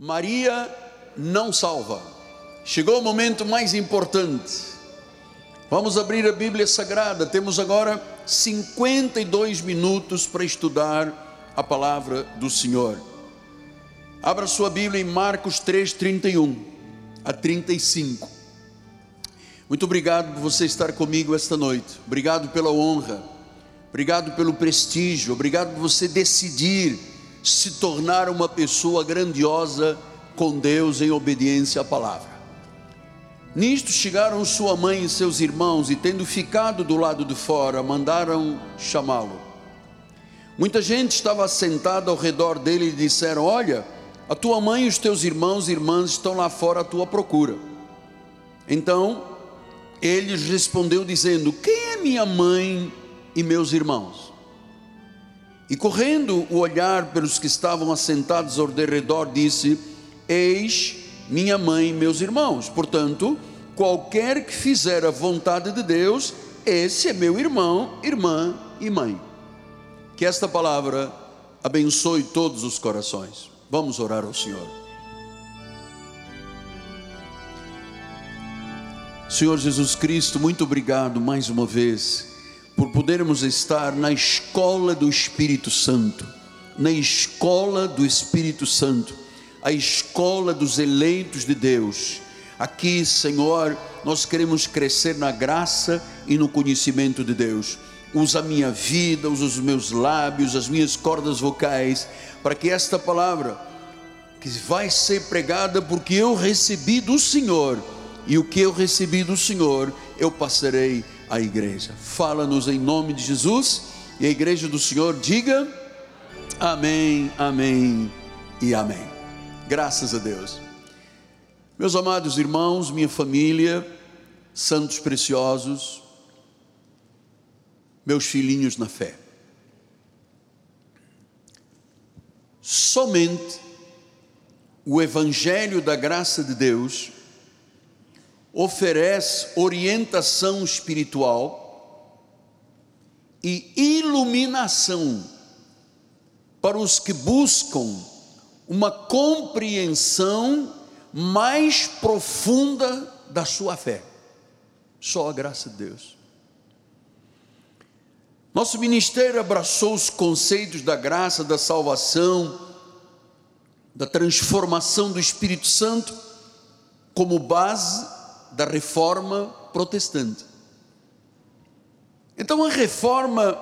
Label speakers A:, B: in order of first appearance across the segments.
A: Maria não salva. Chegou o momento mais importante. Vamos abrir a Bíblia Sagrada. Temos agora 52 minutos para estudar a palavra do Senhor. Abra sua Bíblia em Marcos 3, 31 a 35. Muito obrigado por você estar comigo esta noite. Obrigado pela honra. Obrigado pelo prestígio. Obrigado por você decidir se tornar uma pessoa grandiosa com Deus em obediência à palavra. Nisto chegaram sua mãe e seus irmãos, e tendo ficado do lado de fora, mandaram chamá-lo. Muita gente estava sentada ao redor dele e disseram: Olha, a tua mãe e os teus irmãos e irmãs estão lá fora à tua procura. Então ele respondeu, dizendo: Quem é minha mãe e meus irmãos? E correndo o olhar pelos que estavam assentados ao redor, disse: Eis minha mãe e meus irmãos. Portanto, qualquer que fizer a vontade de Deus, esse é meu irmão, irmã e mãe. Que esta palavra abençoe todos os corações. Vamos orar ao Senhor. Senhor Jesus Cristo, muito obrigado mais uma vez por podermos estar na escola do Espírito Santo, na escola do Espírito Santo, a escola dos eleitos de Deus. Aqui, Senhor, nós queremos crescer na graça e no conhecimento de Deus. Usa a minha vida, usa os meus lábios, as minhas cordas vocais, para que esta palavra, que vai ser pregada porque eu recebi do Senhor, e o que eu recebi do Senhor, eu passarei a igreja. Fala-nos em nome de Jesus e a igreja do Senhor diga amém, amém e amém. Graças a Deus. Meus amados irmãos, minha família, santos preciosos, meus filhinhos na fé. Somente o Evangelho da graça de Deus oferece orientação espiritual e iluminação para os que buscam uma compreensão mais profunda da sua fé. Só a graça de Deus. Nosso ministério abraçou os conceitos da graça, da salvação, da transformação do Espírito Santo como base da reforma protestante. Então a reforma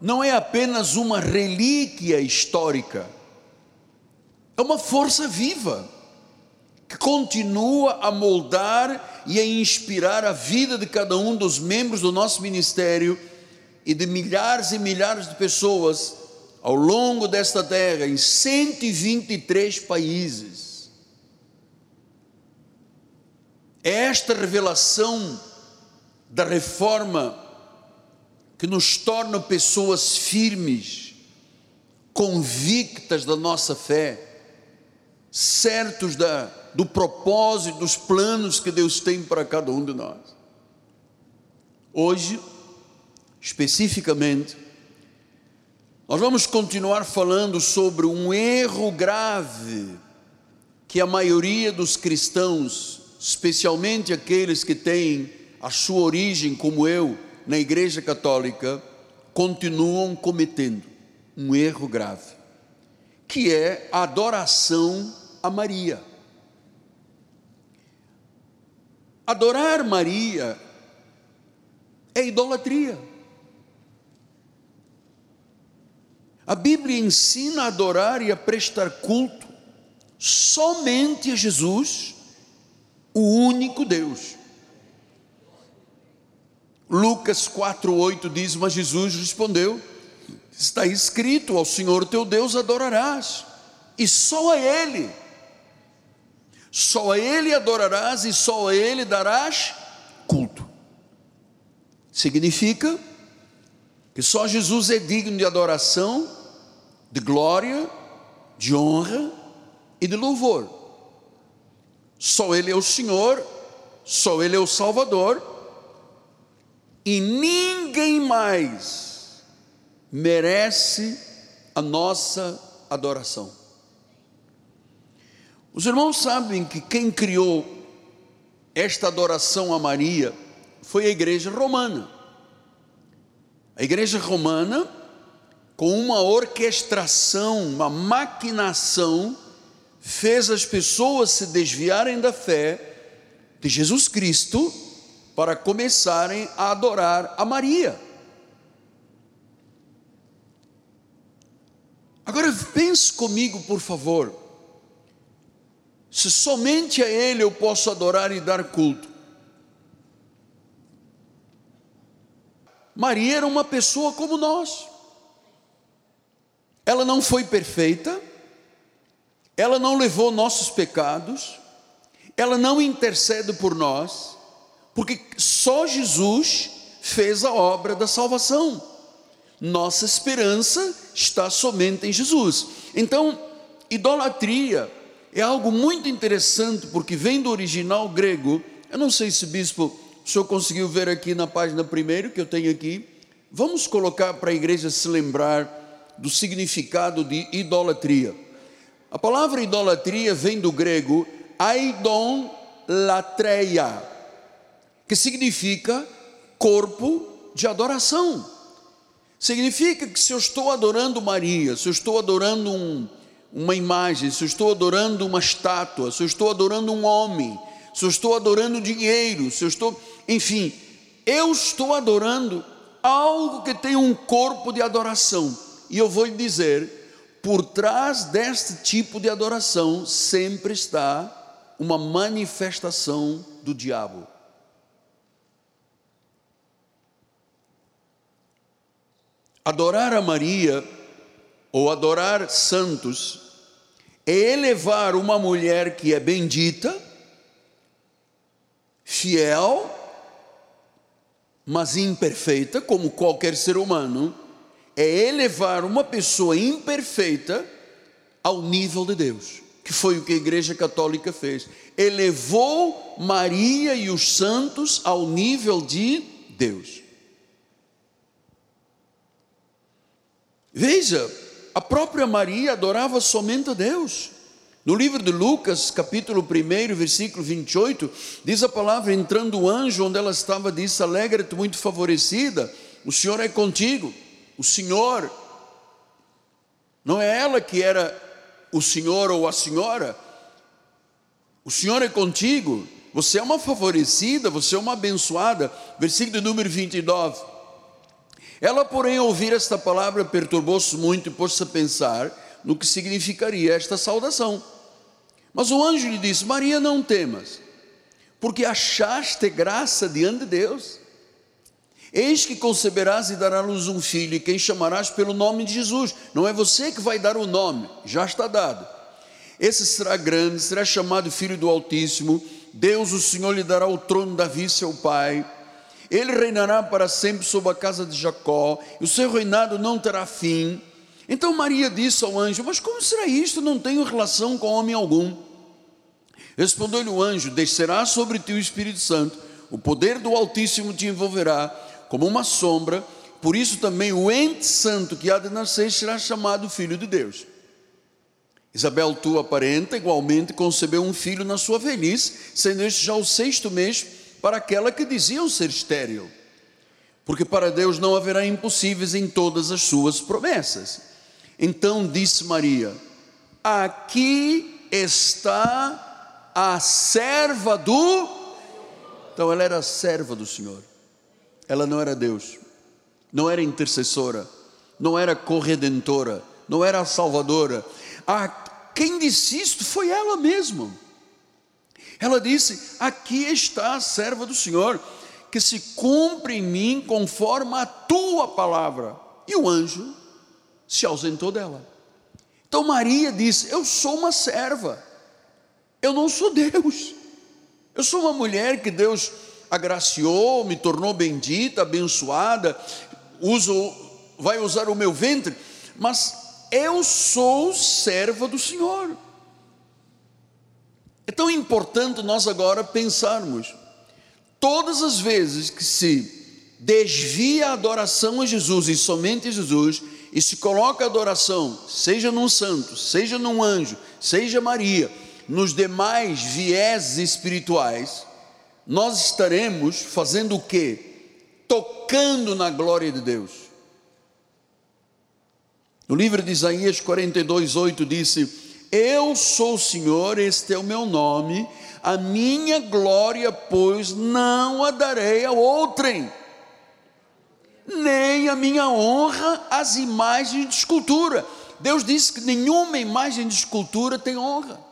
A: não é apenas uma relíquia histórica, é uma força viva que continua a moldar e a inspirar a vida de cada um dos membros do nosso ministério e de milhares e milhares de pessoas ao longo desta terra, em 123 países. É esta revelação da reforma que nos torna pessoas firmes, convictas da nossa fé, certos da, do propósito, dos planos que Deus tem para cada um de nós. Hoje, especificamente, nós vamos continuar falando sobre um erro grave que a maioria dos cristãos especialmente aqueles que têm a sua origem, como eu, na Igreja Católica, continuam cometendo um erro grave, que é a adoração a Maria. Adorar Maria é idolatria. A Bíblia ensina a adorar e a prestar culto somente a Jesus o único Deus. Lucas 4:8 diz: Mas Jesus respondeu: Está escrito: Ao Senhor teu Deus adorarás, e só a Ele. Só a Ele adorarás e só a Ele darás culto. Significa que só Jesus é digno de adoração, de glória, de honra e de louvor. Só Ele é o Senhor, só Ele é o Salvador, e ninguém mais merece a nossa adoração. Os irmãos sabem que quem criou esta adoração a Maria foi a igreja romana. A igreja romana, com uma orquestração, uma maquinação, fez as pessoas se desviarem da fé de Jesus Cristo para começarem a adorar a Maria. Agora pense comigo, por favor. Se somente a Ele eu posso adorar e dar culto. Maria era uma pessoa como nós. Ela não foi perfeita, ela não levou nossos pecados, ela não intercede por nós, porque só Jesus fez a obra da salvação. Nossa esperança está somente em Jesus. Então, idolatria é algo muito interessante, porque vem do original grego. Eu não sei se bispo o senhor conseguiu ver aqui na página primeiro que eu tenho aqui. Vamos colocar para a igreja se lembrar do significado de idolatria. A palavra idolatria vem do grego aidon latreia, que significa corpo de adoração. Significa que se eu estou adorando Maria, se eu estou adorando um, uma imagem, se eu estou adorando uma estátua, se eu estou adorando um homem, se eu estou adorando dinheiro, se eu estou enfim, eu estou adorando algo que tem um corpo de adoração. E eu vou dizer, por trás deste tipo de adoração sempre está uma manifestação do diabo. Adorar a Maria ou adorar santos é elevar uma mulher que é bendita, fiel mas imperfeita, como qualquer ser humano, é elevar uma pessoa imperfeita ao nível de Deus, que foi o que a Igreja Católica fez. Elevou Maria e os santos ao nível de Deus. Veja, a própria Maria adorava somente a Deus. No livro de Lucas, capítulo 1, versículo 28, diz a palavra: entrando o anjo onde ela estava, disse: Alegra-te, muito favorecida, o Senhor é contigo. O Senhor, não é ela que era o Senhor ou a senhora, o Senhor é contigo, você é uma favorecida, você é uma abençoada. Versículo número 29. Ela, porém, ao ouvir esta palavra, perturbou-se muito e pôs-se a pensar no que significaria esta saudação. Mas o anjo lhe disse: Maria, não temas, porque achaste graça diante de Deus. Eis que conceberás e darás luz um filho, e quem chamarás pelo nome de Jesus. Não é você que vai dar o nome, já está dado. Esse será grande, será chamado Filho do Altíssimo. Deus, o Senhor, lhe dará o trono de Davi, seu pai. Ele reinará para sempre sobre a casa de Jacó, e o seu reinado não terá fim. Então Maria disse ao anjo: Mas como será isto? Não tenho relação com homem algum. Respondeu-lhe o anjo: Descerá sobre ti o Espírito Santo, o poder do Altíssimo te envolverá como uma sombra, por isso também o ente santo que há de nascer será chamado Filho de Deus. Isabel, tua parenta, igualmente concebeu um filho na sua velhice, sendo este já o sexto mês para aquela que diziam ser estéril. Porque para Deus não haverá impossíveis em todas as suas promessas. Então disse Maria: Aqui está a serva do. Então ela era serva do Senhor. Ela não era Deus, não era intercessora, não era corredentora, não era salvadora. A quem disse isto foi ela mesma. Ela disse: Aqui está a serva do Senhor, que se cumpre em mim conforme a tua palavra. E o anjo se ausentou dela. Então Maria disse: Eu sou uma serva, eu não sou Deus, eu sou uma mulher que Deus agraciou, me tornou bendita, abençoada, uso, vai usar o meu ventre, mas eu sou serva do Senhor. É tão importante nós agora pensarmos, todas as vezes que se desvia a adoração a Jesus e somente a Jesus, e se coloca a adoração, seja num santo, seja num anjo, seja Maria, nos demais viés espirituais, nós estaremos fazendo o quê? Tocando na glória de Deus. No livro de Isaías 42, 8 disse: Eu sou o Senhor, este é o meu nome, a minha glória, pois não a darei a outrem, nem a minha honra às imagens de escultura. Deus disse que nenhuma imagem de escultura tem honra.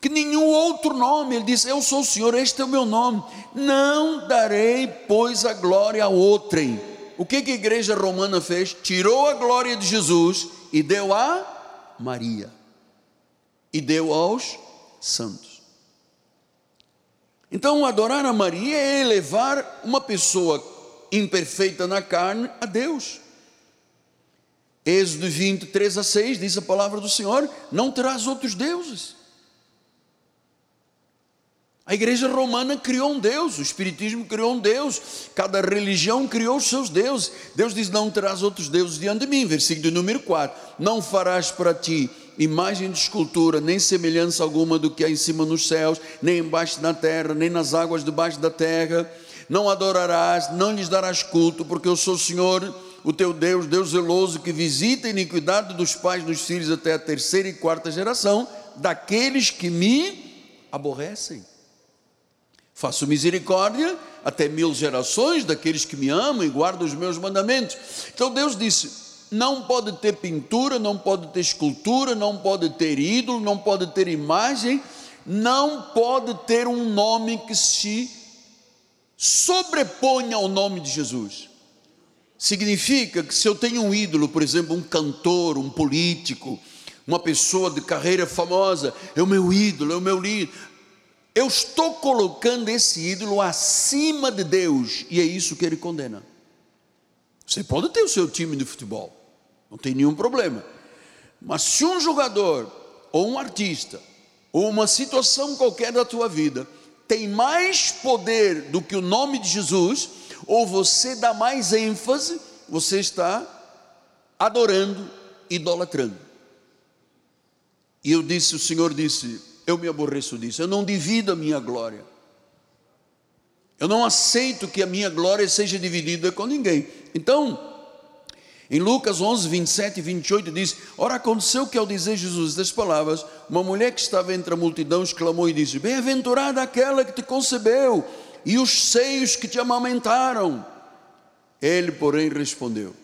A: Que nenhum outro nome, ele diz: Eu sou o Senhor, este é o meu nome. Não darei, pois, a glória a outrem. O que, que a igreja romana fez? Tirou a glória de Jesus e deu a Maria, e deu aos santos. Então, adorar a Maria é elevar uma pessoa imperfeita na carne a Deus. Êxodo 23 a 6 diz a palavra do Senhor: Não terás outros deuses. A igreja romana criou um Deus, o Espiritismo criou um Deus, cada religião criou os seus deuses. Deus diz: Não terás outros deuses diante de mim. Versículo número 4: Não farás para ti imagem de escultura, nem semelhança alguma do que há em cima nos céus, nem embaixo na terra, nem nas águas debaixo da terra não adorarás, não lhes darás culto, porque eu sou o Senhor, o teu Deus, Deus zeloso, que visita a iniquidade dos pais dos filhos até a terceira e quarta geração, daqueles que me aborrecem. Faço misericórdia até mil gerações daqueles que me amam e guardam os meus mandamentos. Então Deus disse: não pode ter pintura, não pode ter escultura, não pode ter ídolo, não pode ter imagem, não pode ter um nome que se sobreponha ao nome de Jesus. Significa que se eu tenho um ídolo, por exemplo, um cantor, um político, uma pessoa de carreira famosa, é o meu ídolo, é o meu líder. Eu estou colocando esse ídolo acima de Deus, e é isso que ele condena. Você pode ter o seu time de futebol, não tem nenhum problema. Mas se um jogador, ou um artista, ou uma situação qualquer da tua vida, tem mais poder do que o nome de Jesus, ou você dá mais ênfase, você está adorando, idolatrando. E eu disse, o Senhor disse, eu me aborreço disso, eu não divido a minha glória. Eu não aceito que a minha glória seja dividida com ninguém. Então, em Lucas 11, 27 e 28 diz: Ora, aconteceu que ao dizer Jesus estas palavras, uma mulher que estava entre a multidão exclamou e disse: Bem-aventurada aquela que te concebeu e os seios que te amamentaram. Ele, porém, respondeu: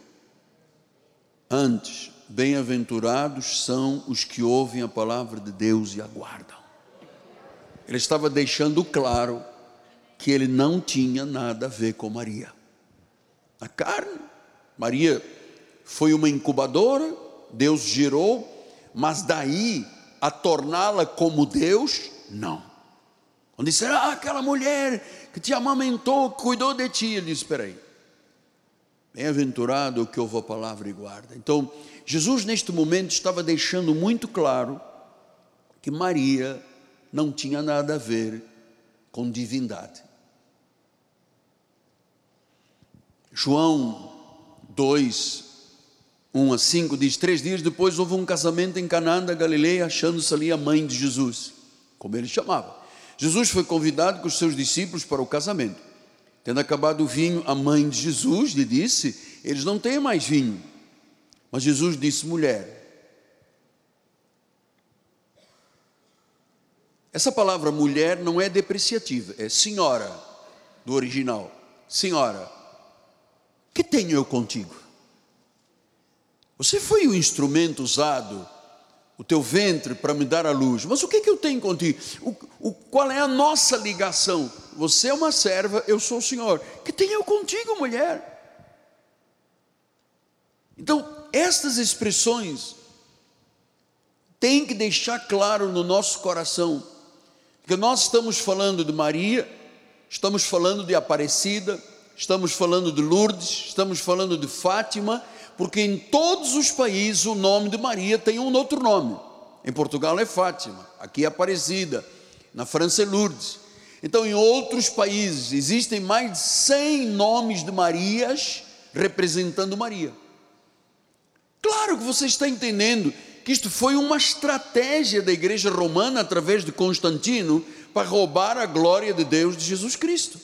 A: Antes, bem-aventurados são os que ouvem a palavra de Deus e aguardam. Ele estava deixando claro que ele não tinha nada a ver com Maria. A carne, Maria foi uma incubadora, Deus gerou, mas daí a torná-la como Deus, não. Quando disseram, ah, aquela mulher que te amamentou, cuidou de ti, ele disse: espera aí, bem-aventurado o que ouve a palavra e guarda. Então, Jesus neste momento estava deixando muito claro que Maria não tinha nada a ver com divindade. João 2, 1 a 5 diz: Três dias depois houve um casamento em Canaã da Galileia, achando-se ali a mãe de Jesus, como ele chamava. Jesus foi convidado com os seus discípulos para o casamento. Tendo acabado o vinho, a mãe de Jesus lhe disse: Eles não têm mais vinho. Mas Jesus disse: Mulher, essa palavra mulher não é depreciativa, é senhora, do original. Senhora, que tenho eu contigo? Você foi o instrumento usado, o teu ventre para me dar a luz. Mas o que, que eu tenho contigo? O, o, qual é a nossa ligação? Você é uma serva, eu sou o Senhor. Que tenho eu contigo, mulher? Então, estas expressões têm que deixar claro no nosso coração que nós estamos falando de Maria, estamos falando de Aparecida, estamos falando de Lourdes, estamos falando de Fátima porque em todos os países o nome de Maria tem um outro nome. Em Portugal é Fátima, aqui é Aparecida, na França é Lourdes. Então, em outros países existem mais de 100 nomes de Marias representando Maria. Claro que você está entendendo que isto foi uma estratégia da igreja romana através de Constantino para roubar a glória de Deus de Jesus Cristo.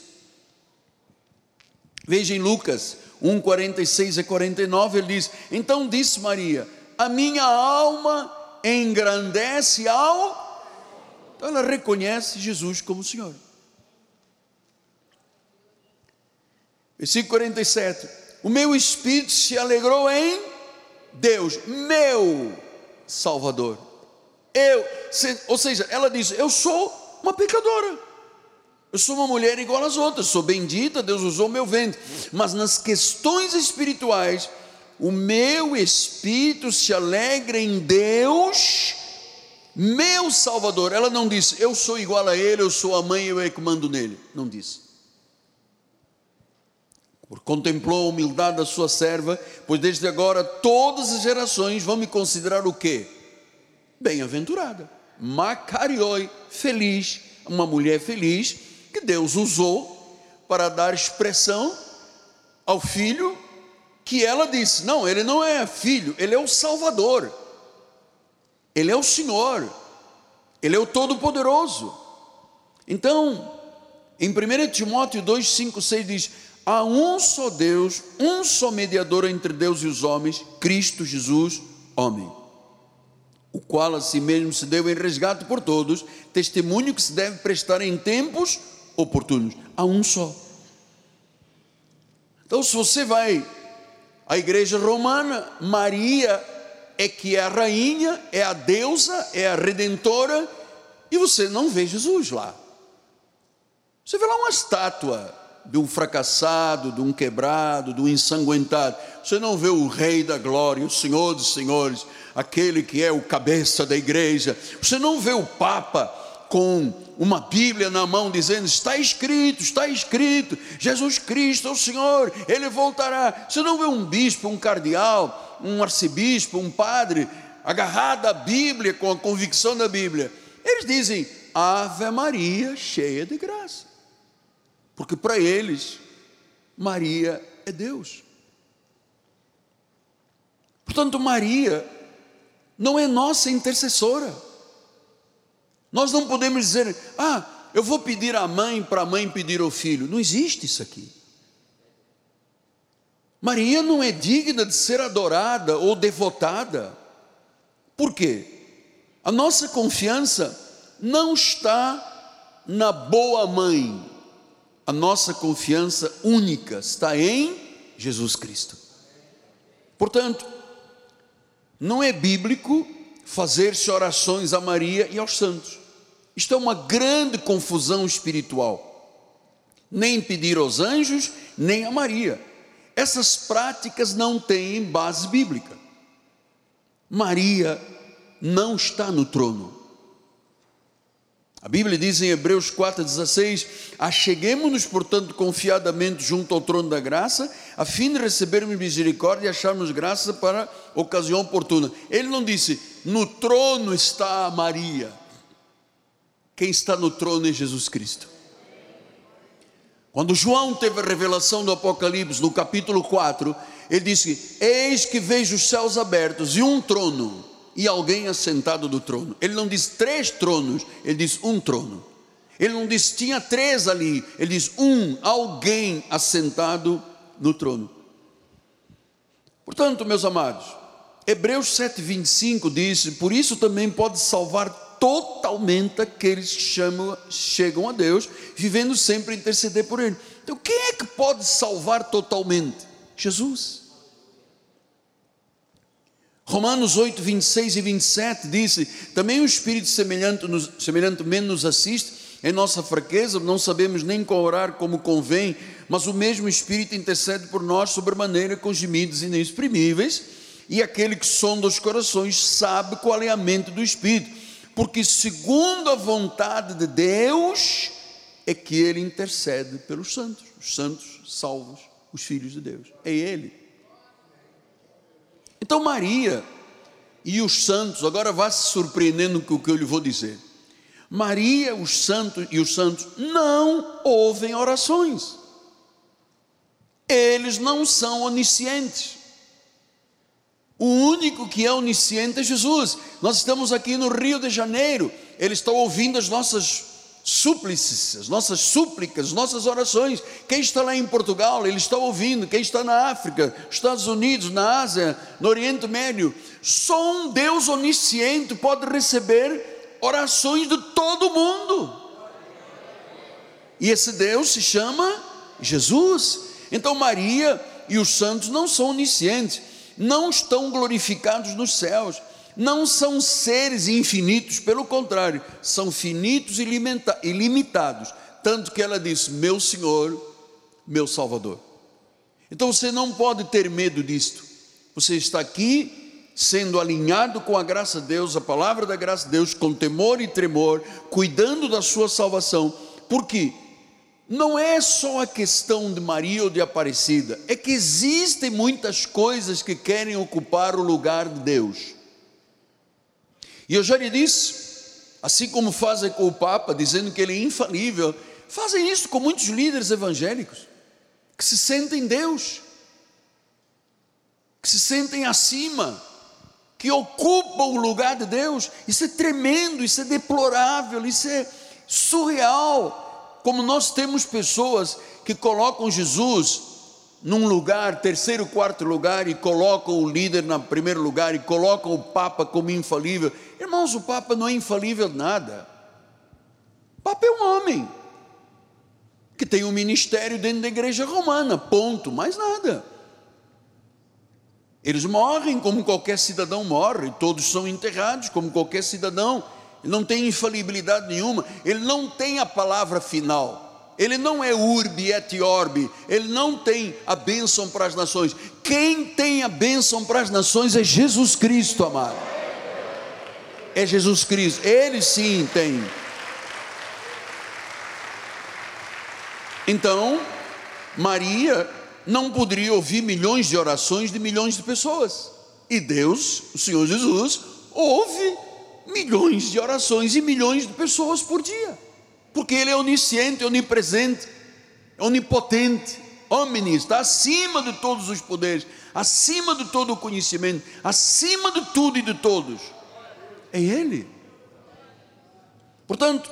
A: Veja em Lucas 1, 46 a 49, ele diz: Então disse Maria: A minha alma engrandece ao. Então ela reconhece Jesus como Senhor. Versículo 47: O meu espírito se alegrou em Deus, meu Salvador. Eu, ou seja, ela diz: Eu sou uma pecadora. Eu sou uma mulher igual às outras, sou bendita, Deus usou meu ventre. Mas nas questões espirituais, o meu espírito se alegra em Deus, meu Salvador. Ela não disse, eu sou igual a Ele, eu sou a mãe, eu é que mando nele. Não disse. Porque contemplou a humildade da sua serva, pois desde agora todas as gerações vão me considerar o quê? Bem-aventurada. Macarioi, feliz, uma mulher feliz, que Deus usou para dar expressão ao filho que ela disse: não, ele não é filho, ele é o Salvador, ele é o Senhor, ele é o Todo-Poderoso. Então, em 1 Timóteo 2, 5, 6 diz: há um só Deus, um só mediador entre Deus e os homens, Cristo Jesus, homem o qual a si mesmo se deu em resgate por todos, testemunho que se deve prestar em tempos oportunos. Há um só. Então, se você vai à igreja romana, Maria é que é a rainha, é a deusa, é a redentora, e você não vê Jesus lá. Você vê lá uma estátua de um fracassado, de um quebrado, de um ensanguentado. Você não vê o Rei da Glória, o Senhor dos Senhores, aquele que é o cabeça da igreja. Você não vê o Papa com uma Bíblia na mão dizendo: está escrito, está escrito, Jesus Cristo é o Senhor, ele voltará. Você não vê um bispo, um cardeal, um arcebispo, um padre agarrado à Bíblia com a convicção da Bíblia. Eles dizem: Ave Maria, cheia de graça. Porque para eles, Maria é Deus. Portanto, Maria não é nossa intercessora. Nós não podemos dizer, ah, eu vou pedir à mãe para a mãe pedir ao filho. Não existe isso aqui. Maria não é digna de ser adorada ou devotada. Por quê? A nossa confiança não está na boa mãe, a nossa confiança única está em Jesus Cristo. Portanto, não é bíblico fazer-se orações a Maria e aos santos. Isto é uma grande confusão espiritual. Nem pedir aos anjos, nem a Maria. Essas práticas não têm base bíblica. Maria não está no trono. A Bíblia diz em Hebreus 4,16: Acheguemos-nos, portanto, confiadamente junto ao trono da graça, a fim de recebermos misericórdia e acharmos graça para ocasião oportuna. Ele não disse, no trono está Maria. Quem está no trono é Jesus Cristo. Quando João teve a revelação do Apocalipse, no capítulo 4, ele disse: Eis que vejo os céus abertos e um trono e alguém assentado do trono. Ele não diz três tronos, ele diz um trono. Ele não diz tinha três ali, ele diz um, alguém assentado no trono. Portanto, meus amados, Hebreus 7,25 diz: Por isso também pode salvar totalmente aqueles que chamam, chegam a Deus, vivendo sempre interceder por Ele. Então, quem é que pode salvar totalmente? Jesus. Romanos 8, 26 e 27 disse: Também o Espírito semelhante nos, semelhantemente nos assiste em nossa fraqueza, não sabemos nem orar como convém, mas o mesmo Espírito intercede por nós sobremaneira com gemidos inexprimíveis, e aquele que sonda os corações sabe qual é a mente do Espírito, porque segundo a vontade de Deus é que ele intercede pelos santos, os santos salvos, os filhos de Deus. É ele. Então Maria e os santos, agora vá se surpreendendo com o que eu lhe vou dizer. Maria os santos e os santos não ouvem orações. Eles não são oniscientes. O único que é onisciente é Jesus. Nós estamos aqui no Rio de Janeiro, Ele está ouvindo as nossas súplices, as nossas súplicas, as nossas orações. Quem está lá em Portugal, Ele está ouvindo. Quem está na África, Estados Unidos, na Ásia, no Oriente Médio. Só um Deus onisciente pode receber orações de todo mundo. E esse Deus se chama Jesus. Então Maria e os santos não são oniscientes não estão glorificados nos céus, não são seres infinitos, pelo contrário, são finitos e limitados. Tanto que ela disse: Meu Senhor, meu Salvador. Então você não pode ter medo disto. Você está aqui sendo alinhado com a graça de Deus, a palavra da graça de Deus, com temor e tremor, cuidando da sua salvação. Por quê? não é só a questão de Maria ou de Aparecida, é que existem muitas coisas que querem ocupar o lugar de Deus. E eu já lhe disse, assim como fazem com o Papa, dizendo que ele é infalível, fazem isso com muitos líderes evangélicos, que se sentem Deus, que se sentem acima, que ocupam o lugar de Deus. Isso é tremendo, isso é deplorável, isso é surreal como nós temos pessoas que colocam Jesus num lugar, terceiro, quarto lugar, e colocam o líder no primeiro lugar, e colocam o Papa como infalível. Irmãos, o Papa não é infalível nada. O Papa é um homem que tem um ministério dentro da igreja romana, ponto, mais nada. Eles morrem como qualquer cidadão morre, todos são enterrados como qualquer cidadão ele não tem infalibilidade nenhuma, ele não tem a palavra final. Ele não é urbi et orbi, ele não tem a bênção para as nações. Quem tem a bênção para as nações é Jesus Cristo, amado. É Jesus Cristo, ele sim tem. Então, Maria não poderia ouvir milhões de orações de milhões de pessoas. E Deus, o Senhor Jesus, ouve milhões de orações e milhões de pessoas por dia, porque Ele é onisciente, onipresente, onipotente, omnis, está acima de todos os poderes, acima de todo o conhecimento, acima de tudo e de todos. É Ele. Portanto,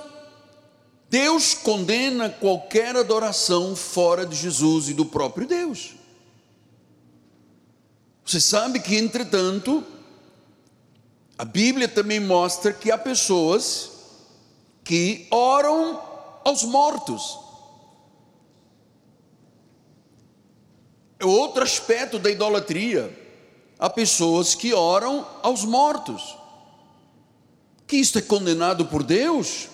A: Deus condena qualquer adoração fora de Jesus e do próprio Deus. Você sabe que, entretanto, a Bíblia também mostra que há pessoas que oram aos mortos. É outro aspecto da idolatria. Há pessoas que oram aos mortos. Que isto é condenado por Deus?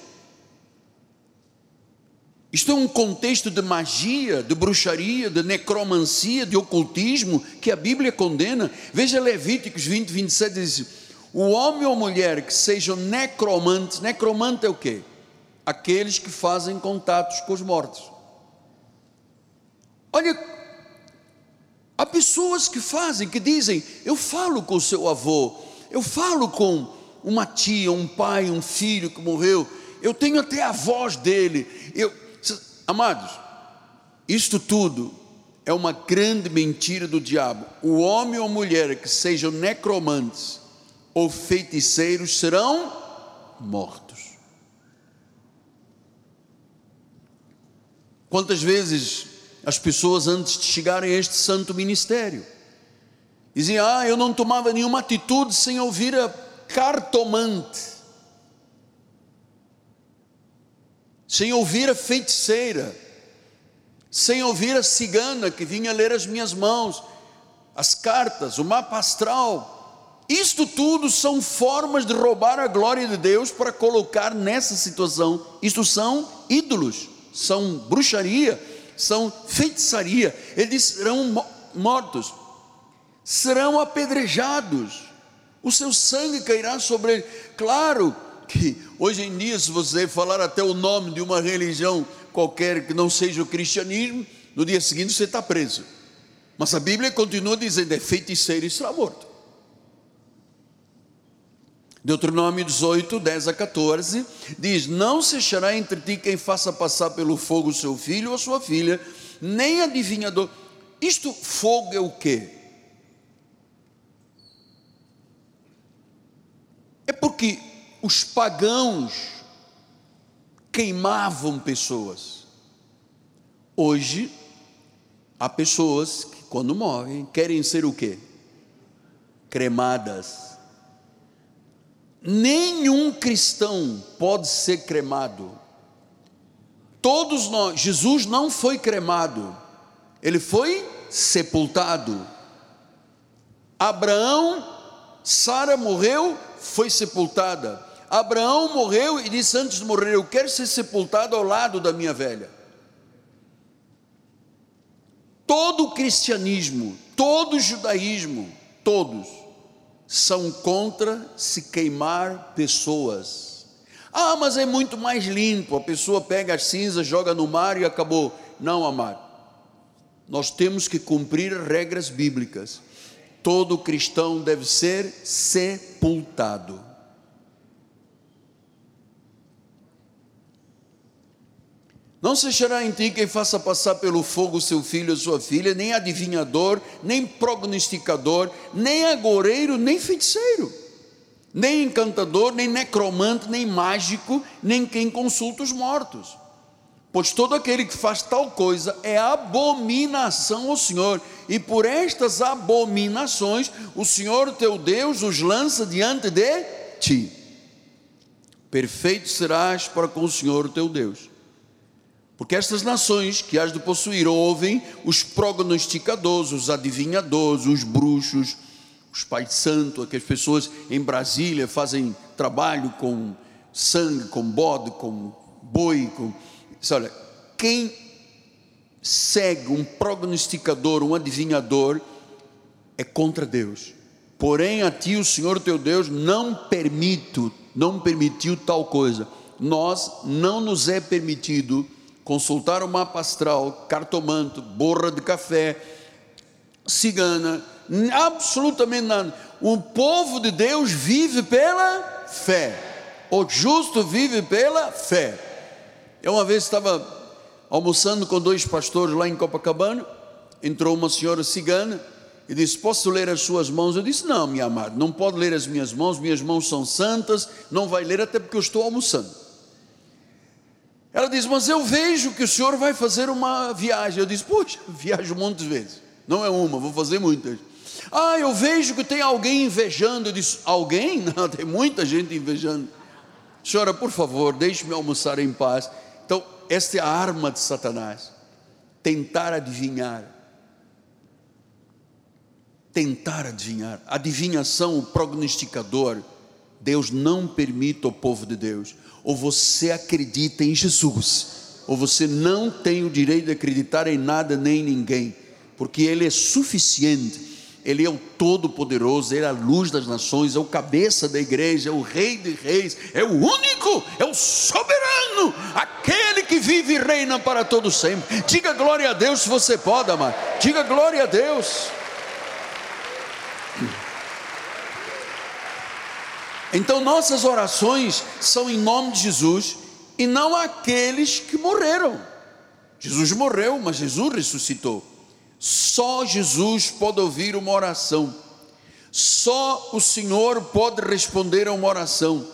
A: Isto é um contexto de magia, de bruxaria, de necromancia, de ocultismo que a Bíblia condena. Veja Levíticos 20, 27 diz o homem ou mulher que sejam necromantes, necromante é o quê? Aqueles que fazem contatos com os mortos. Olha, há pessoas que fazem, que dizem: Eu falo com o seu avô, eu falo com uma tia, um pai, um filho que morreu, eu tenho até a voz dele. Eu, amados, isto tudo é uma grande mentira do diabo. O homem ou mulher que sejam necromantes, ou feiticeiros serão mortos. Quantas vezes as pessoas, antes de chegarem a este santo ministério, diziam: Ah, eu não tomava nenhuma atitude sem ouvir a cartomante, sem ouvir a feiticeira, sem ouvir a cigana que vinha ler as minhas mãos, as cartas, o mapa astral isto tudo são formas de roubar a glória de Deus para colocar nessa situação. Isto são ídolos, são bruxaria, são feitiçaria. Eles serão mortos, serão apedrejados, o seu sangue cairá sobre ele. Claro que hoje em dia, se você falar até o nome de uma religião qualquer que não seja o cristianismo, no dia seguinte você está preso. Mas a Bíblia continua dizendo: é feiticeiro e será morto. Deuteronômio 18, 10 a 14, diz: Não se achará entre ti quem faça passar pelo fogo seu filho ou sua filha, nem adivinhador. Isto, fogo é o quê? porque os pagãos queimavam pessoas. Hoje, há pessoas que, quando morrem, querem ser o quê? Cremadas. Nenhum cristão pode ser cremado. Todos nós, Jesus não foi cremado, ele foi sepultado. Abraão, Sara morreu, foi sepultada. Abraão morreu e disse antes de morrer: Eu quero ser sepultado ao lado da minha velha. Todo o cristianismo, todo o judaísmo, todos são contra se queimar pessoas. Ah, mas é muito mais limpo. A pessoa pega as cinzas, joga no mar e acabou. Não, amado. Nós temos que cumprir regras bíblicas. Todo cristão deve ser sepultado. Não se achará em ti quem faça passar pelo fogo seu filho ou sua filha, nem adivinhador, nem prognosticador, nem agoreiro, nem feiticeiro, nem encantador, nem necromante, nem mágico, nem quem consulta os mortos. Pois todo aquele que faz tal coisa é abominação ao Senhor, e por estas abominações o Senhor teu Deus os lança diante de ti. Perfeito serás para com o Senhor teu Deus porque estas nações que has de possuir ouvem os prognosticadores, os adivinhadores, os bruxos, os pais de santo, aquelas pessoas em Brasília fazem trabalho com sangue, com bode, com boi, com... olha, quem segue um prognosticador, um adivinhador, é contra Deus. Porém, a ti o Senhor teu Deus não permito, não permitiu tal coisa. Nós não nos é permitido consultar o mapa astral, cartomanto, borra de café, cigana, absolutamente nada. O povo de Deus vive pela fé. O justo vive pela fé. Eu uma vez estava almoçando com dois pastores lá em Copacabana, entrou uma senhora cigana e disse: Posso ler as suas mãos? Eu disse: Não, minha amada, não pode ler as minhas mãos, minhas mãos são santas, não vai ler até porque eu estou almoçando. Ela diz: Mas eu vejo que o senhor vai fazer uma viagem. Eu disse: Puxa, viajo muitas vezes. Não é uma, vou fazer muitas. Ah, eu vejo que tem alguém invejando. Eu disse: Alguém? Não, tem muita gente invejando. Senhora, por favor, deixe-me almoçar em paz. Então, esta é a arma de Satanás: tentar adivinhar. Tentar adivinhar. Adivinhação, o prognosticador. Deus não permite ao povo de Deus ou você acredita em Jesus, ou você não tem o direito de acreditar em nada nem em ninguém, porque Ele é suficiente. Ele é o Todo-Poderoso, Ele é a luz das nações, é o cabeça da igreja, é o Rei de Reis, é o único, é o soberano, aquele que vive e reina para todo sempre. Diga glória a Deus se você pode, amar. Diga glória a Deus. Então nossas orações são em nome de Jesus e não aqueles que morreram. Jesus morreu, mas Jesus ressuscitou. Só Jesus pode ouvir uma oração. Só o Senhor pode responder a uma oração.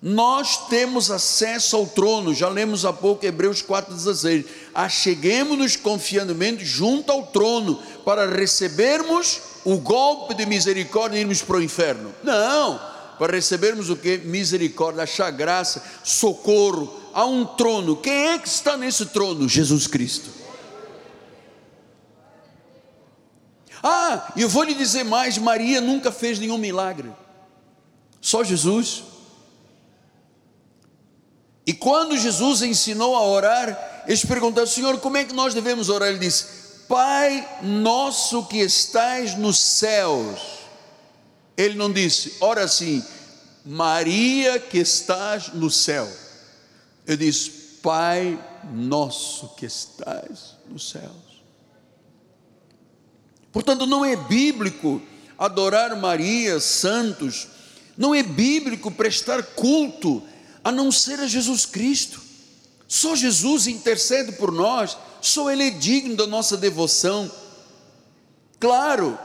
A: Nós temos acesso ao trono, já lemos há pouco Hebreus 4,16. Acheguemos-nos confiantemente junto ao trono para recebermos o golpe de misericórdia e irmos para o inferno. Não, para recebermos o que? Misericórdia, achar graça, socorro. Há um trono. Quem é que está nesse trono? Jesus Cristo. Ah, e eu vou lhe dizer mais: Maria nunca fez nenhum milagre, só Jesus. E quando Jesus ensinou a orar, eles perguntaram: Senhor, como é que nós devemos orar? Ele disse: Pai nosso que estás nos céus ele não disse, ora assim, Maria que estás no céu. Ele disse, Pai nosso que estás nos céus. Portanto, não é bíblico adorar Maria, santos, não é bíblico prestar culto a não ser a Jesus Cristo. Só Jesus intercede por nós, só Ele é digno da nossa devoção. Claro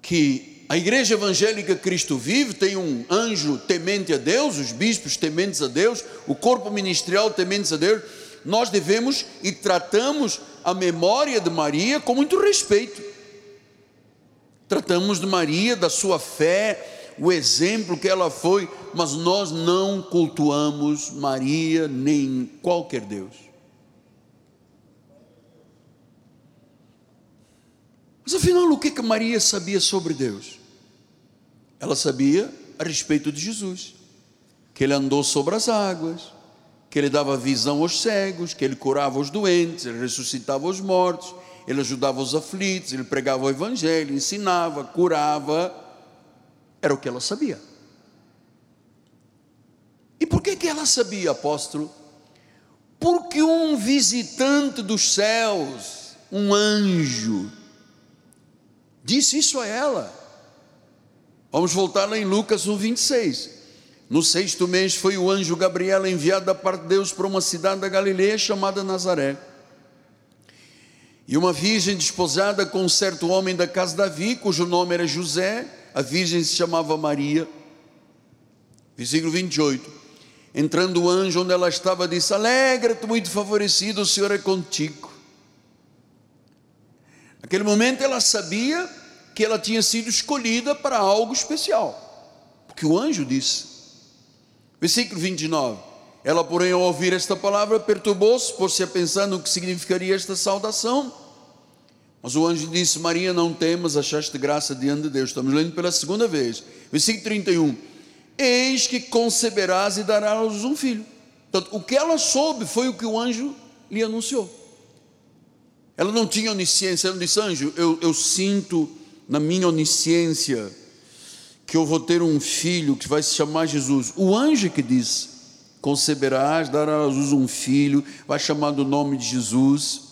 A: que a igreja evangélica Cristo Vive tem um anjo temente a Deus, os bispos tementes a Deus, o corpo ministerial tementes a Deus. Nós devemos e tratamos a memória de Maria com muito respeito. Tratamos de Maria, da sua fé, o exemplo que ela foi, mas nós não cultuamos Maria nem qualquer Deus. Mas afinal, o que, que Maria sabia sobre Deus? Ela sabia a respeito de Jesus, que ele andou sobre as águas, que ele dava visão aos cegos, que ele curava os doentes, ele ressuscitava os mortos, ele ajudava os aflitos, ele pregava o evangelho, ensinava, curava. Era o que ela sabia. E por que, que ela sabia, apóstolo? Porque um visitante dos céus, um anjo, disse isso a ela. Vamos voltar lá em Lucas 1, 26. No sexto mês foi o anjo Gabriel enviado da parte de Deus para uma cidade da Galileia chamada Nazaré. E uma virgem desposada com um certo homem da casa de Davi, cujo nome era José, a virgem se chamava Maria. Versículo 28. Entrando o anjo onde ela estava, disse: Alegra-te, muito favorecido, o Senhor é contigo. Naquele momento ela sabia que ela tinha sido escolhida para algo especial, porque o anjo disse. Versículo 29. Ela, porém, ao ouvir esta palavra, perturbou-se, por-se a pensar no que significaria esta saudação. Mas o anjo disse: Maria, não temas, achaste graça diante de Deus. Estamos lendo pela segunda vez. Versículo 31. Eis que conceberás e darás um filho. Portanto, o que ela soube foi o que o anjo lhe anunciou. Ela não tinha onisciência, ela disse: Anjo, eu, eu sinto na minha onisciência que eu vou ter um filho que vai se chamar Jesus. O anjo que disse: Conceberás, darás a luz um filho, vai chamar do nome de Jesus.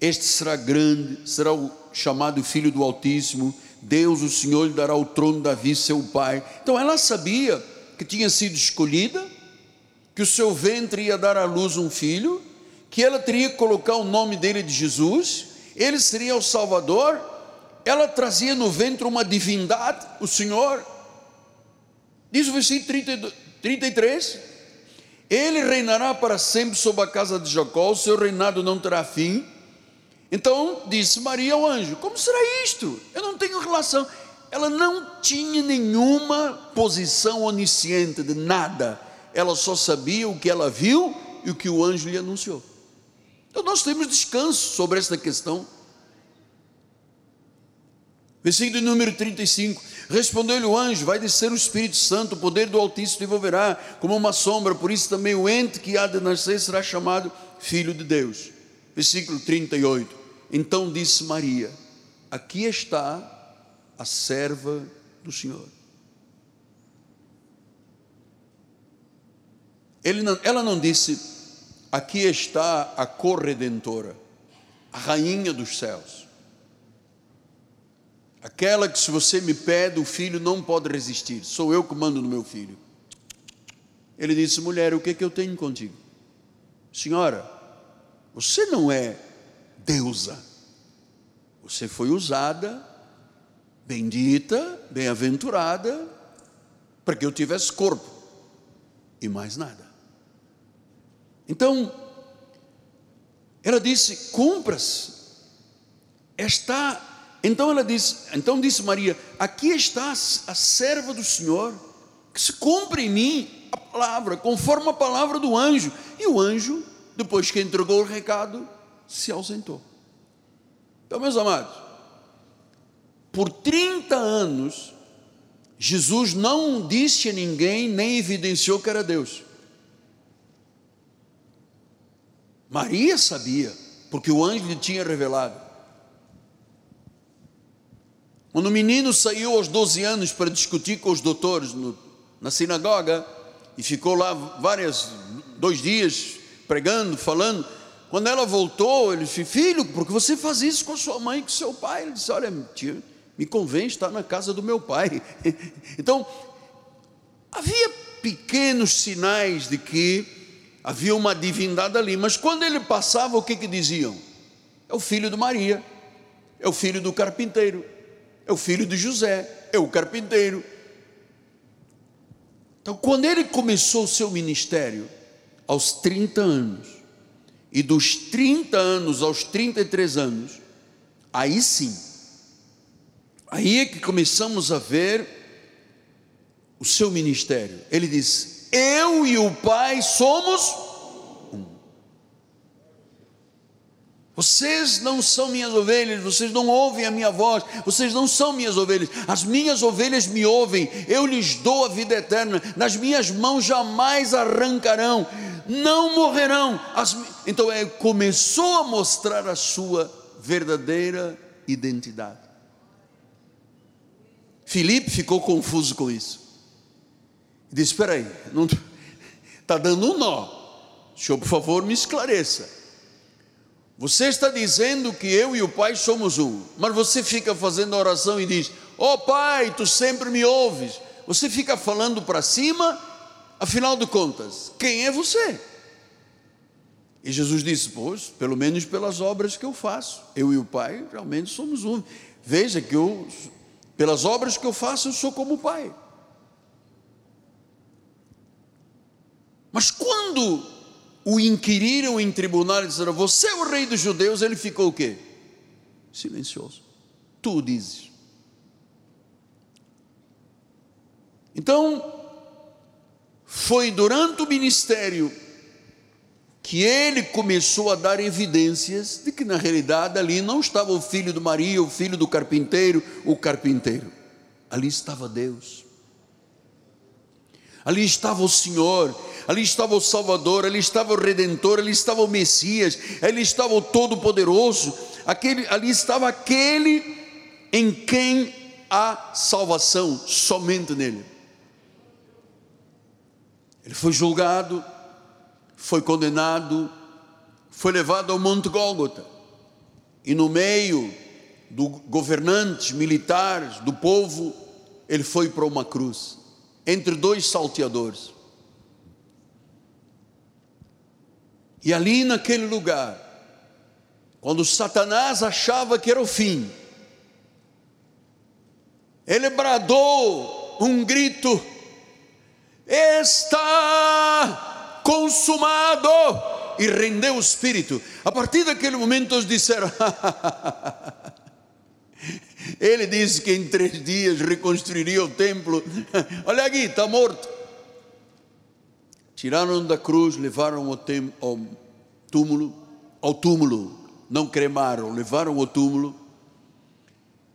A: Este será grande, será o chamado Filho do Altíssimo. Deus, o Senhor, lhe dará o trono de Davi, seu pai. Então ela sabia que tinha sido escolhida, que o seu ventre ia dar à luz um filho, que ela teria que colocar o nome dele de Jesus, ele seria o Salvador, ela trazia no ventre uma divindade, o Senhor. Diz o versículo 32, 33: Ele reinará para sempre sobre a casa de Jacó, o seu reinado não terá fim. Então disse Maria ao anjo: Como será isto? Eu não tenho relação. Ela não tinha nenhuma posição onisciente de nada. Ela só sabia o que ela viu e o que o anjo lhe anunciou. Então nós temos descanso sobre esta questão. Versículo número 35: Respondeu-lhe o anjo: Vai descer o Espírito Santo, o poder do Altíssimo te envolverá como uma sombra, por isso também o ente que há de nascer será chamado Filho de Deus. Versículo 38: Então disse Maria: Aqui está a serva do Senhor. Não, ela não disse: Aqui está a corredentora, a rainha dos céus. Aquela que, se você me pede, o filho não pode resistir, sou eu que mando no meu filho. Ele disse: Mulher, o que é que eu tenho contigo? Senhora, você não é deusa, você foi usada, bendita, bem-aventurada, para que eu tivesse corpo e mais nada. Então, ela disse: cumpra-se, está então ela disse, então disse Maria: Aqui está a serva do Senhor, que se cumpre em mim a palavra, conforme a palavra do anjo. E o anjo, depois que entregou o recado, se ausentou. Então, meus amados, por 30 anos, Jesus não disse a ninguém, nem evidenciou que era Deus. Maria sabia, porque o anjo lhe tinha revelado. Quando o menino saiu aos 12 anos para discutir com os doutores no, na sinagoga e ficou lá vários dois dias pregando, falando. Quando ela voltou, ele disse: Filho, por que você faz isso com a sua mãe e com seu pai? Ele disse: Olha, tia, me convém estar na casa do meu pai. então, havia pequenos sinais de que havia uma divindade ali, mas quando ele passava, o que, que diziam? É o filho de Maria, é o filho do carpinteiro é o filho de José, é o carpinteiro. Então, quando ele começou o seu ministério, aos 30 anos, e dos 30 anos aos 33 anos, aí sim, aí é que começamos a ver o seu ministério. Ele diz: Eu e o Pai somos Vocês não são minhas ovelhas, vocês não ouvem a minha voz, vocês não são minhas ovelhas, as minhas ovelhas me ouvem, eu lhes dou a vida eterna, nas minhas mãos jamais arrancarão, não morrerão. As... Então é, começou a mostrar a sua verdadeira identidade. Filipe ficou confuso com isso. Disse: Espera aí, está dando um nó. O senhor, por favor, me esclareça. Você está dizendo que eu e o Pai somos um, mas você fica fazendo oração e diz: Ó oh, Pai, tu sempre me ouves. Você fica falando para cima, afinal de contas, quem é você? E Jesus disse: Pois, pelo menos pelas obras que eu faço, eu e o Pai realmente somos um. Veja que eu, pelas obras que eu faço, eu sou como o Pai. Mas quando o inquiriram em tribunal e disseram: Você é o rei dos judeus? Ele ficou o quê? Silencioso. Tu dizes. Então, foi durante o ministério que ele começou a dar evidências de que na realidade ali não estava o filho de Maria, o filho do carpinteiro, o carpinteiro. Ali estava Deus. Ali estava o Senhor ali estava o Salvador, ali estava o Redentor, ali estava o Messias, ali estava o Todo-Poderoso, aquele, ali estava aquele em quem há salvação, somente nele. Ele foi julgado, foi condenado, foi levado ao Monte Gólgota, e no meio dos governantes militares, do povo, ele foi para uma cruz, entre dois salteadores. E ali naquele lugar, quando Satanás achava que era o fim, ele bradou um grito: Está consumado! E rendeu o espírito. A partir daquele momento, eles disseram: Ele disse que em três dias reconstruiria o templo. Olha aqui, está morto. Tiraram da cruz, levaram ao, ao túmulo, ao túmulo, não cremaram, levaram ao túmulo.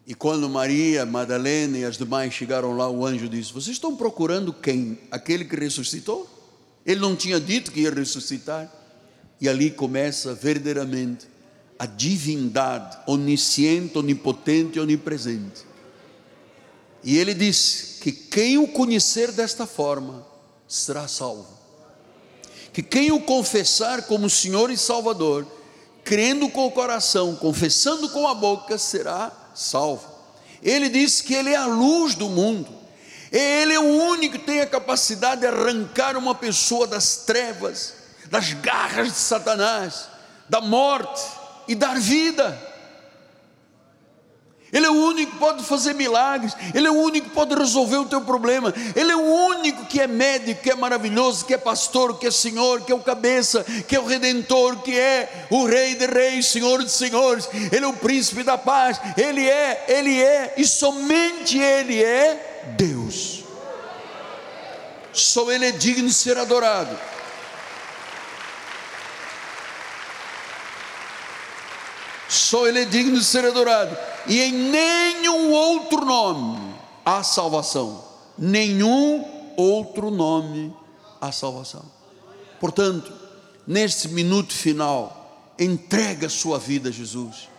A: E quando Maria, Madalena e as demais chegaram lá, o anjo disse: Vocês estão procurando quem? Aquele que ressuscitou? Ele não tinha dito que ia ressuscitar. E ali começa verdadeiramente a divindade onisciente, onipotente e onipresente. E ele disse que quem o conhecer desta forma será salvo que quem o confessar como Senhor e Salvador, crendo com o coração, confessando com a boca, será salvo. Ele diz que ele é a luz do mundo. Ele é o único que tem a capacidade de arrancar uma pessoa das trevas, das garras de Satanás, da morte e dar vida. Ele é o único que pode fazer milagres, Ele é o único que pode resolver o teu problema, Ele é o único que é médico, que é maravilhoso, que é pastor, que é Senhor, que é o cabeça, que é o redentor, que é o Rei de Reis, Senhor de Senhores, Ele é o príncipe da paz, Ele é, Ele é, e somente Ele é Deus. Só Ele é digno de ser adorado. Só Ele é digno de ser adorado e em nenhum outro nome há salvação. Nenhum outro nome há salvação. Portanto, neste minuto final, entrega sua vida a Jesus.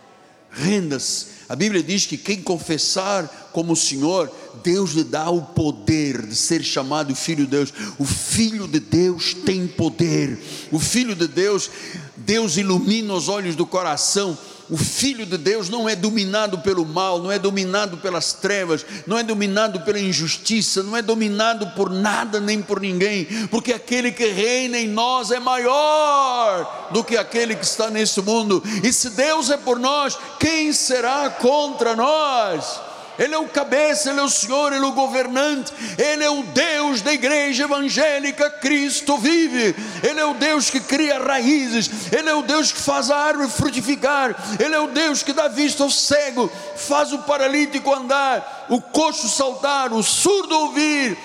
A: Renda-se. A Bíblia diz que quem confessar como Senhor, Deus lhe dá o poder de ser chamado filho de Deus. O filho de Deus tem poder. O filho de Deus, Deus ilumina os olhos do coração o Filho de Deus não é dominado pelo mal, não é dominado pelas trevas, não é dominado pela injustiça, não é dominado por nada nem por ninguém, porque aquele que reina em nós é maior do que aquele que está nesse mundo. E se Deus é por nós, quem será contra nós? Ele é o cabeça, Ele é o Senhor, Ele é o governante, Ele é o Deus da igreja evangélica, Cristo vive, Ele é o Deus que cria raízes, Ele é o Deus que faz a árvore frutificar, Ele é o Deus que dá vista ao cego, faz o paralítico andar, o coxo saltar, o surdo ouvir,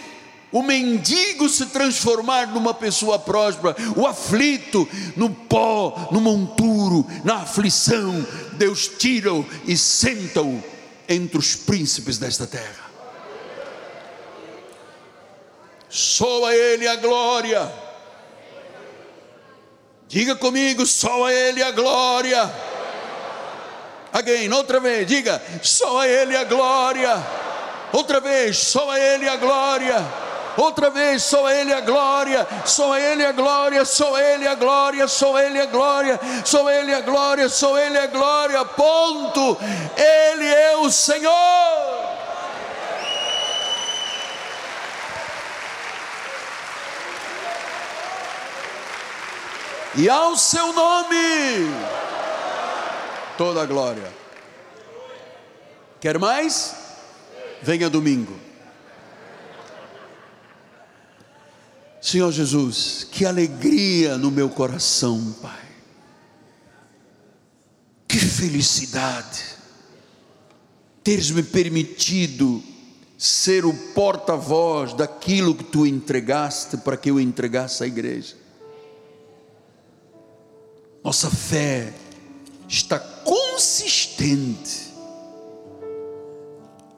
A: o mendigo se transformar numa pessoa próspera, o aflito no pó, no monturo, na aflição, Deus tira-o e senta-o entre os príncipes desta terra. Só a Ele a glória. Diga comigo, só a Ele a glória. Again, outra vez, diga, só a Ele a glória. Outra vez, só a Ele a glória outra vez, só a Ele a glória, só a Ele a glória, só a Ele a glória, só a Ele a glória, só a Ele a glória, só Ele a glória, ponto. Ele é o Senhor. E ao seu nome toda a glória. Quer mais? Venha domingo. Senhor Jesus, que alegria no meu coração, Pai. Que felicidade teres me permitido ser o porta-voz daquilo que tu entregaste para que eu entregasse à igreja. Nossa fé está consistente.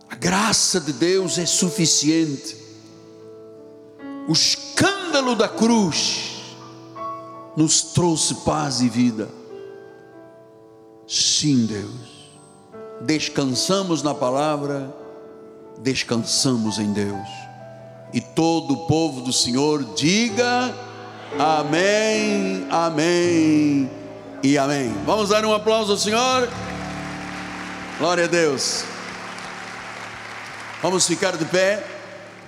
A: A graça de Deus é suficiente o escândalo da cruz nos trouxe paz e vida. Sim, Deus. Descansamos na palavra, descansamos em Deus. E todo o povo do Senhor diga amém, amém e amém. Vamos dar um aplauso ao Senhor. Glória a Deus. Vamos ficar de pé.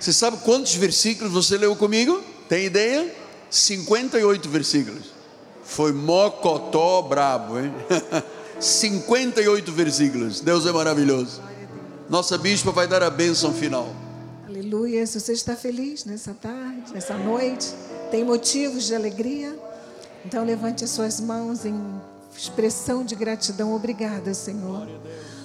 A: Você sabe quantos versículos você leu comigo? Tem ideia? 58 versículos. Foi mocotó brabo, hein? 58 versículos. Deus é maravilhoso. Nossa bispa vai dar a bênção final.
B: Aleluia. Se você está feliz nessa tarde, nessa noite, tem motivos de alegria, então levante as suas mãos em expressão de gratidão. Obrigada, Senhor.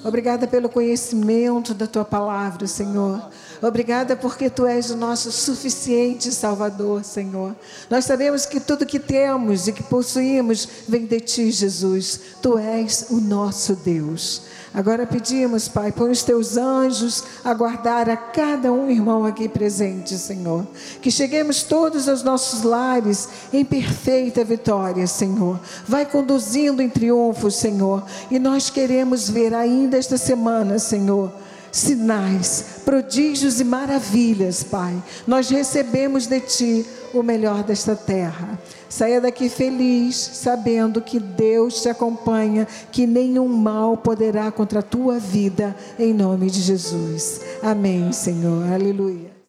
B: Obrigada pelo conhecimento da tua palavra, Senhor. Obrigada porque tu és o nosso suficiente Salvador, Senhor. Nós sabemos que tudo que temos e que possuímos vem de ti, Jesus. Tu és o nosso Deus. Agora pedimos, Pai, põe os teus anjos a guardar a cada um irmão aqui presente, Senhor. Que cheguemos todos aos nossos lares em perfeita vitória, Senhor. Vai conduzindo em triunfo, Senhor. E nós queremos ver ainda esta semana, Senhor sinais, prodígios e maravilhas, Pai. Nós recebemos de Ti o melhor desta terra. Saia daqui feliz, sabendo que Deus te acompanha, que nenhum mal poderá contra a tua vida, em nome de Jesus. Amém, Senhor. Aleluia.